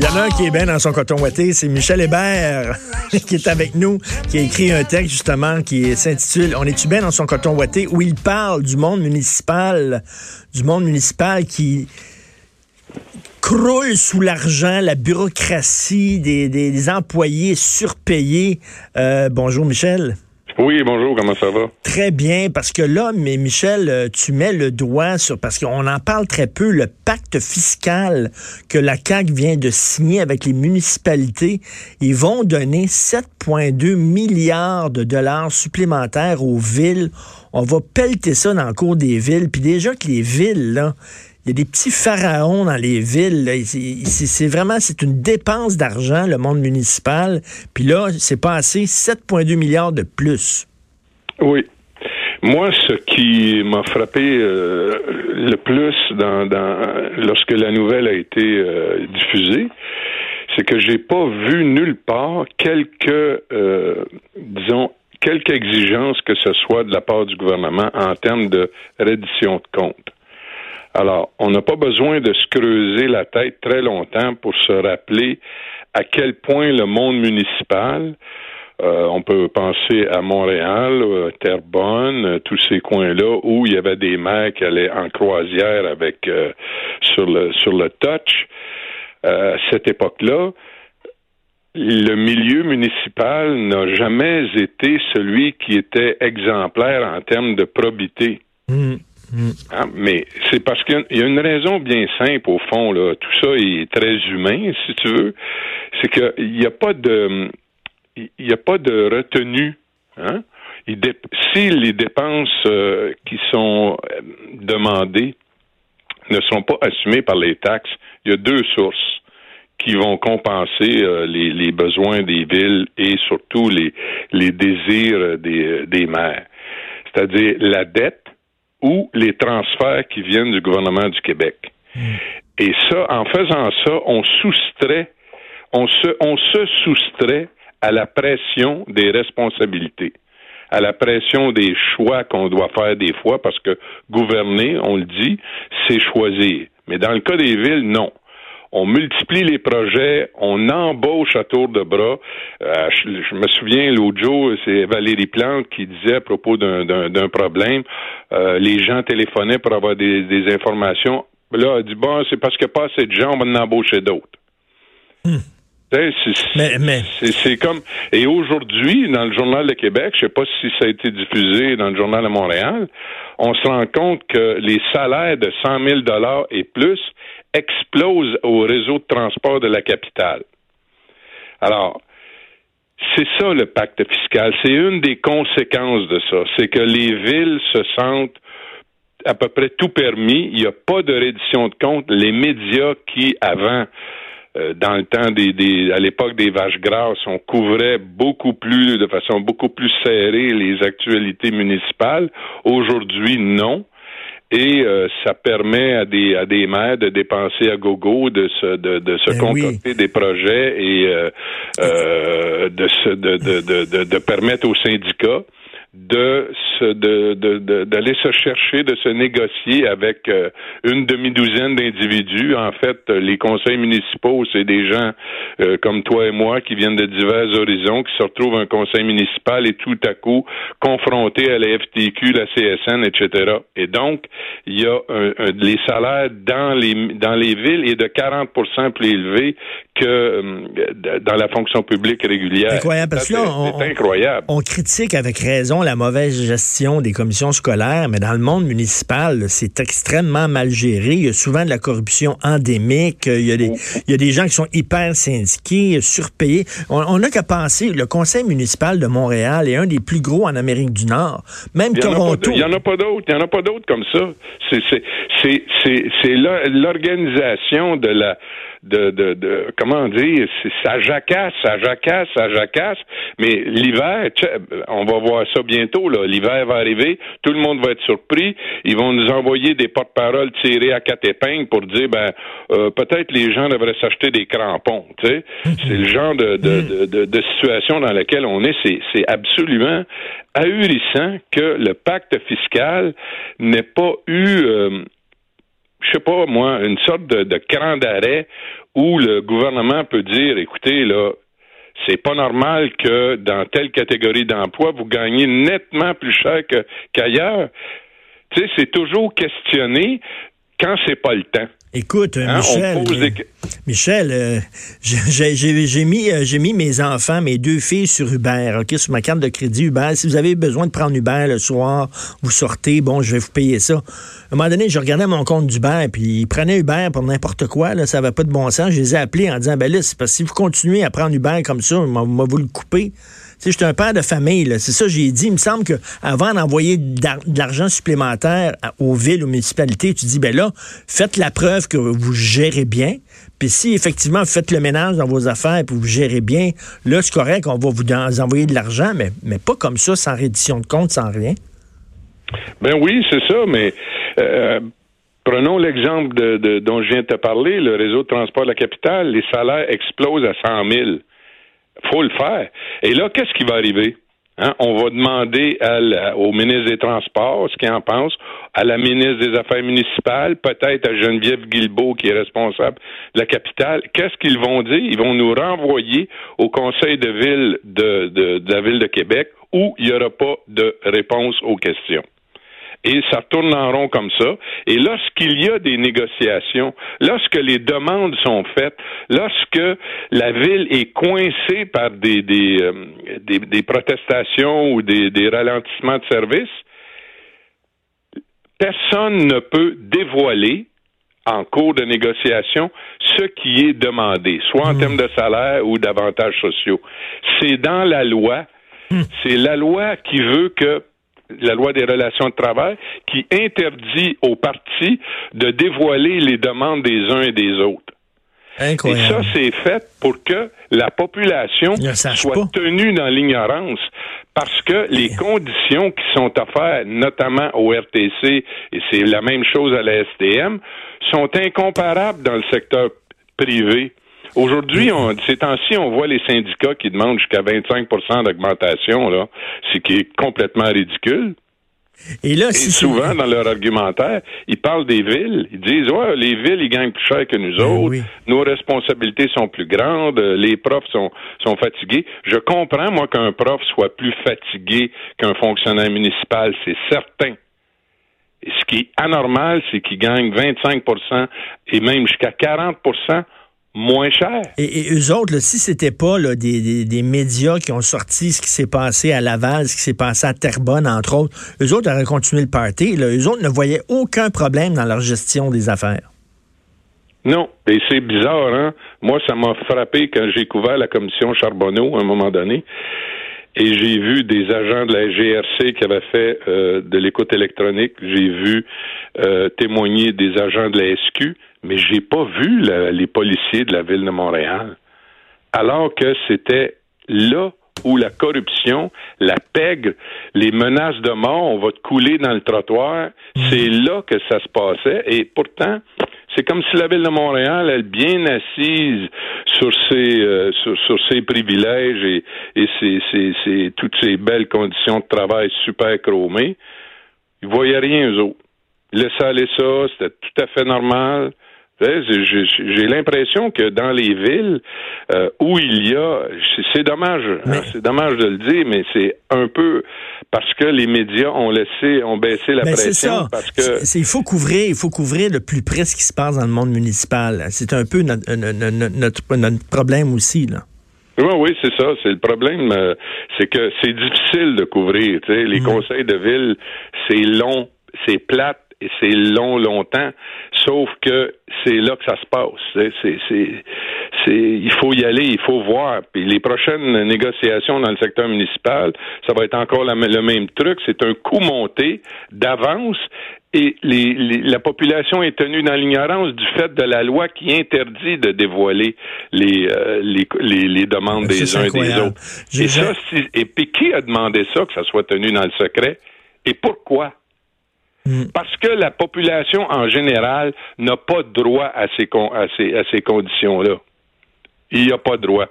Il y en a un qui est bien dans son coton ouaté, c'est Michel Hébert qui est avec nous, qui a écrit un texte justement qui s'intitule On est-tu bien dans son coton ouaté où il parle du monde municipal, du monde municipal qui croule sous l'argent, la bureaucratie des, employés surpayés. Euh, bonjour Michel. Oui, bonjour, comment ça va? Très bien, parce que là, mais Michel, euh, tu mets le doigt sur, parce qu'on en parle très peu, le pacte fiscal que la CAQ vient de signer avec les municipalités. Ils vont donner 7,2 milliards de dollars supplémentaires aux villes. On va pelleter ça dans le cours des villes. Puis déjà que les villes, là, il y a des petits pharaons dans les villes. C'est vraiment c'est une dépense d'argent, le monde municipal. Puis là, c'est pas assez 7,2 milliards de plus. Oui. Moi, ce qui m'a frappé euh, le plus lorsque la nouvelle a été euh, diffusée, c'est que j'ai pas vu nulle part quelques, euh, disons, quelques exigences que ce soit de la part du gouvernement en termes de reddition de comptes. Alors, on n'a pas besoin de se creuser la tête très longtemps pour se rappeler à quel point le monde municipal, euh, on peut penser à Montréal, euh, Terrebonne, euh, tous ces coins-là où il y avait des maires qui allaient en croisière avec sur le sur le touch. à cette époque-là, le milieu municipal n'a jamais été celui qui était exemplaire en termes de probité. Mmh. Mm. Ah, mais c'est parce qu'il y a une raison bien simple au fond là. Tout ça est très humain, si tu veux. C'est qu'il n'y a pas de, il n'y a pas de retenue. Hein? si les dépenses euh, qui sont euh, demandées ne sont pas assumées par les taxes, il y a deux sources qui vont compenser euh, les, besoins des villes et surtout les, désirs des maires. C'est-à-dire la dette ou les transferts qui viennent du gouvernement du Québec. Et ça, en faisant ça, on soustrait, on se, on se soustrait à la pression des responsabilités, à la pression des choix qu'on doit faire des fois, parce que gouverner, on le dit, c'est choisir. Mais dans le cas des villes, non on multiplie les projets, on embauche à tour de bras. Euh, je, me souviens, l'autre jour, c'est Valérie Plante qui disait à propos d'un problème, euh, les gens téléphonaient pour avoir des, informations. Là, elle dit, bon, c'est parce qu'il n'y a pas assez de gens, on va en embaucher d'autres. Hmm. C'est comme et aujourd'hui dans le journal de Québec, je sais pas si ça a été diffusé dans le journal de Montréal, on se rend compte que les salaires de 100 000 dollars et plus explosent au réseau de transport de la capitale. Alors, c'est ça le pacte fiscal. C'est une des conséquences de ça. C'est que les villes se sentent à peu près tout permis. Il n'y a pas de reddition de compte. Les médias qui, avant, euh, dans le temps des, à l'époque des vaches grasses, on couvrait beaucoup plus, de façon beaucoup plus serrée les actualités municipales. Aujourd'hui, non. Et euh, ça permet à des à des maires de dépenser à gogo, de se de, de se ben concocter des projets et euh, euh de, se, de, de, de, de permettre aux syndicats de se de d'aller se chercher, de se négocier avec euh, une demi-douzaine d'individus. En fait, les conseils municipaux, c'est des gens euh, comme toi et moi qui viennent de divers horizons, qui se retrouvent un conseil municipal et tout à coup confrontés à la FTQ, la CSN, etc. Et donc, il y a un, les salaires dans les dans les villes est de 40% plus élevés que euh, dans la fonction publique régulière. Incroyable, parce que là, on, incroyable. on critique avec raison la mauvaise gestion des commissions scolaires, mais dans le monde municipal, c'est extrêmement mal géré. Il y a souvent de la corruption endémique. Il y a des, il y a des gens qui sont hyper syndiqués, surpayés. On n'a qu'à penser, le conseil municipal de Montréal est un des plus gros en Amérique du Nord. Même Toronto. Il n'y en a pas d'autres. Il n'y en a pas d'autres comme ça. C'est l'organisation de la de, de, de comment dire, ça jacasse, ça jacasse, ça jacasse. Mais l'hiver, on va voir ça bientôt. Là. L'hiver va arriver, tout le monde va être surpris. Ils vont nous envoyer des porte-paroles tirés à quatre épingles pour dire, ben, euh, peut-être les gens devraient s'acheter des crampons. Tu sais, c'est le genre de, de, de, de, situation dans laquelle on est. C'est, c'est absolument ahurissant que le pacte fiscal n'ait pas eu euh, je sais pas, moi, une sorte de, de cran d'arrêt où le gouvernement peut dire, écoutez, là, c'est pas normal que dans telle catégorie d'emploi, vous gagnez nettement plus cher qu'ailleurs. tu sais, c'est toujours questionné quand c'est pas le temps. Écoute, hein, Michel, Michel, euh, j'ai mis, euh, mes enfants, mes deux filles sur Uber, ok, sur ma carte de crédit Uber. Si vous avez besoin de prendre Uber le soir, vous sortez, bon, je vais vous payer ça. À un moment donné, je regardais mon compte d'Uber, puis ils prenaient Uber pour n'importe quoi, là, ça va pas de bon sens. Je les ai appelés en disant, ben là, c'est parce que si vous continuez à prendre Uber comme ça, on va vous le couper sais, je suis un père de famille, c'est ça j'ai dit. Il me semble que avant d'envoyer de l'argent supplémentaire aux villes, aux municipalités, tu dis, ben là, faites la preuve que vous gérez bien. Puis si effectivement vous faites le ménage dans vos affaires et vous gérez bien, là, c'est correct, on va vous envoyer de l'argent, mais, pas comme ça, sans reddition de compte, sans rien. Ben oui, c'est ça, mais euh, prenons l'exemple dont je viens de te parler, le réseau de transport de la capitale, les salaires explosent à 100 000 faut le faire. Et là, qu'est-ce qui va arriver? Hein? On va demander au ministre des Transports ce qu'il en pense, à la ministre des Affaires municipales, peut-être à Geneviève Guilbeault, qui est responsable de la capitale. Qu'est-ce qu'ils vont dire? Ils vont nous renvoyer au conseil de ville de, de la ville de Québec où il n'y aura pas de réponse aux questions et ça tourne en rond comme ça. Et lorsqu'il y a des négociations, lorsque les demandes sont faites, lorsque la ville est coincée par des, des, euh, des, protestations ou des, des ralentissements de services, personne ne peut dévoiler en cours de négociation ce qui est demandé, soit en mmh. termes de salaire ou d'avantages sociaux. C'est dans la loi. Mmh. C'est la loi qui veut que la loi des relations de travail, qui interdit aux partis de dévoiler les demandes des uns et des autres. Incroyable. Et ça, c'est fait pour que la population soit tenue dans l'ignorance. Parce que les conditions qui sont offertes, notamment au RTC, et c'est la même chose à la STM, sont incomparables dans le secteur privé. Aujourd'hui, ces temps-ci, on voit les syndicats qui demandent jusqu'à 25% d'augmentation, là, ce qui est complètement ridicule. Et là, souvent, dans leur argumentaire, ils parlent des villes. Ils disent, ouais, les villes, ils gagnent plus cher que nous ben autres. Nos responsabilités sont plus grandes. Les profs sont, sont fatigués. Je comprends, moi, qu'un prof soit plus fatigué qu'un fonctionnaire municipal. C'est certain. Et ce qui est anormal, c'est qu'il gagne 25% et même jusqu'à 40 moins cher. Et, et eux autres, si c'était pas là, des, des, médias qui ont sorti ce qui s'est passé à Laval, ce qui s'est passé à Terrebonne, entre autres, eux autres auraient continué le party. Là. Eux autres ne voyaient aucun problème dans leur gestion des affaires. Non, et c'est bizarre, hein? Moi, ça m'a frappé quand j'ai couvert la commission Charbonneau à un moment donné. Et j'ai vu des agents de la GRC qui avaient fait euh, de l'écoute électronique. J'ai vu euh, témoigner des agents de la SQ mais j'ai pas vu les policiers de la ville de Montréal. Alors que c'était là où la corruption, la pègre, les menaces de mort, on va te couler dans le trottoir, mhm. c'est là que ça se passait. Et pourtant, c'est comme si la ville de Montréal, elle bien assise sur ses euh, sur, ses privilèges et, et ses, toutes ces belles conditions de travail super chromées, ils voyaient rien eux autres. Laissaient aller ça, c'était tout à fait normal. J'ai l'impression que dans les villes euh, où il y a, c'est dommage, hein, c'est dommage de le dire, mais c'est un peu parce que les médias ont laissé, ont baissé la pression. Ça. Parce que il faut couvrir, il faut couvrir le plus près ce qui se passe dans le monde municipal. C'est un peu notre, notre, notre, problème aussi là. Oui, oui, c'est ça. C'est le problème, euh, c'est que c'est difficile de couvrir. Les conseils de ville, c'est long, c'est plate et c'est long, longtemps. Sauf que c'est là que ça se passe. C'est, c'est, c'est, il faut y aller, il faut voir. Puis les prochaines négociations dans le secteur municipal, ça va être encore la- le même truc. C'est un coût monté d'avance et les, les- la population est tenue dans l'ignorance du fait de la loi qui interdit de dévoiler les, euh, les, les, demandes des uns et des autres. Et ça, si- et puis qui a demandé ça, que ça soit tenu dans le secret? Et pourquoi? Hmm. Parce que la population en général n'a pas droit à ces, con- à ces, à ces conditions-là. Il n'y a pas droit.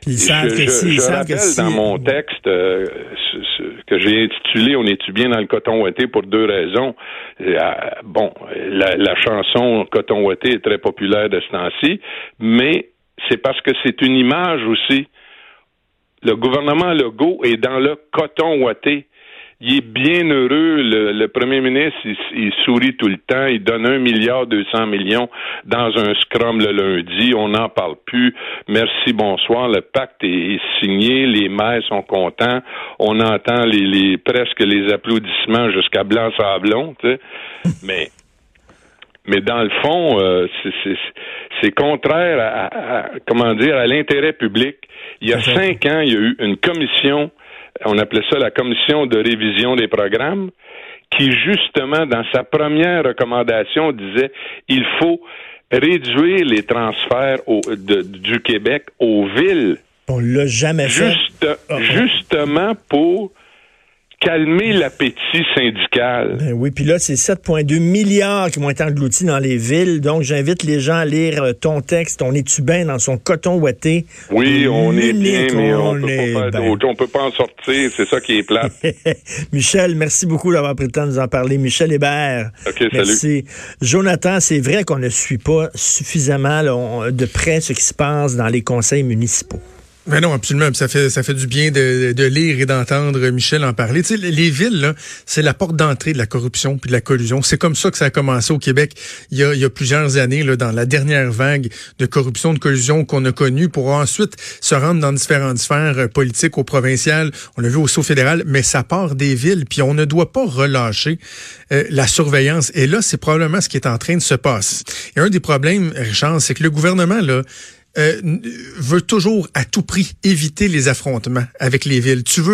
Puis je que je- si- je que rappelle si- dans mon texte euh, ce- ce- que j'ai intitulé On est-tu bien dans le coton ouaté pour deux raisons. Euh, bon, la, la chanson Coton ouaté est très populaire de ce temps-ci, mais c'est parce que c'est une image aussi. Le gouvernement Legault est dans le coton ouaté. Il est bien heureux. Le, le premier ministre, il, il sourit tout le temps. Il donne un milliard deux cents millions dans un scrum le lundi. On n'en parle plus. Merci, bonsoir. Le pacte est, est signé. Les maires sont contents. On entend les, les presque les applaudissements jusqu'à Blanc-Sablon. Mais mais dans le fond, euh, c'est- contraire à, à- à- comment dire à l'intérêt public. Il y a cinq ans, il y a eu une commission, on appelait ça la commission de révision des programmes, qui justement, dans sa première recommandation, disait il faut réduire les transferts au- de- du Québec aux villes, On l'a jamais fait. juste, Ah, ah. justement pour calmer l'appétit syndical. Ben oui, puis là, c'est 7,2 milliards qui vont être engloutis dans les villes. Donc, j'invite les gens à lire euh, ton texte. On est-tu bien dans son coton ouaté? Oui, on est bien, mais on, on peut est pas faire. On peut pas en sortir. C'est ça qui est plate. Michel, merci beaucoup d'avoir pris le temps de nous en parler. Michel Hébert. OK, salut. Merci. Jonathan, c'est vrai qu'on ne suit pas suffisamment là, on- de près ce qui se passe dans les conseils municipaux. Mais non, absolument. Ça fait ça fait du bien de, de lire et d'entendre Michel en parler. Tu sais, les villes, c'est la porte d'entrée de la corruption puis de la collusion. C'est comme ça que ça a commencé au Québec il y a, il y a plusieurs années, là, dans la dernière vague de corruption, de collusion qu'on a connue, pour ensuite se rendre dans différentes sphères euh, politiques, au provincial, on l'a vu au saut fédéral, mais ça part des villes, puis on ne doit pas relâcher euh, la surveillance. Et là, c'est probablement ce qui est en train de se passer. Et un des problèmes, Richard, c'est que le gouvernement, là, euh, veut toujours à tout prix éviter les affrontements avec les villes. Tu veux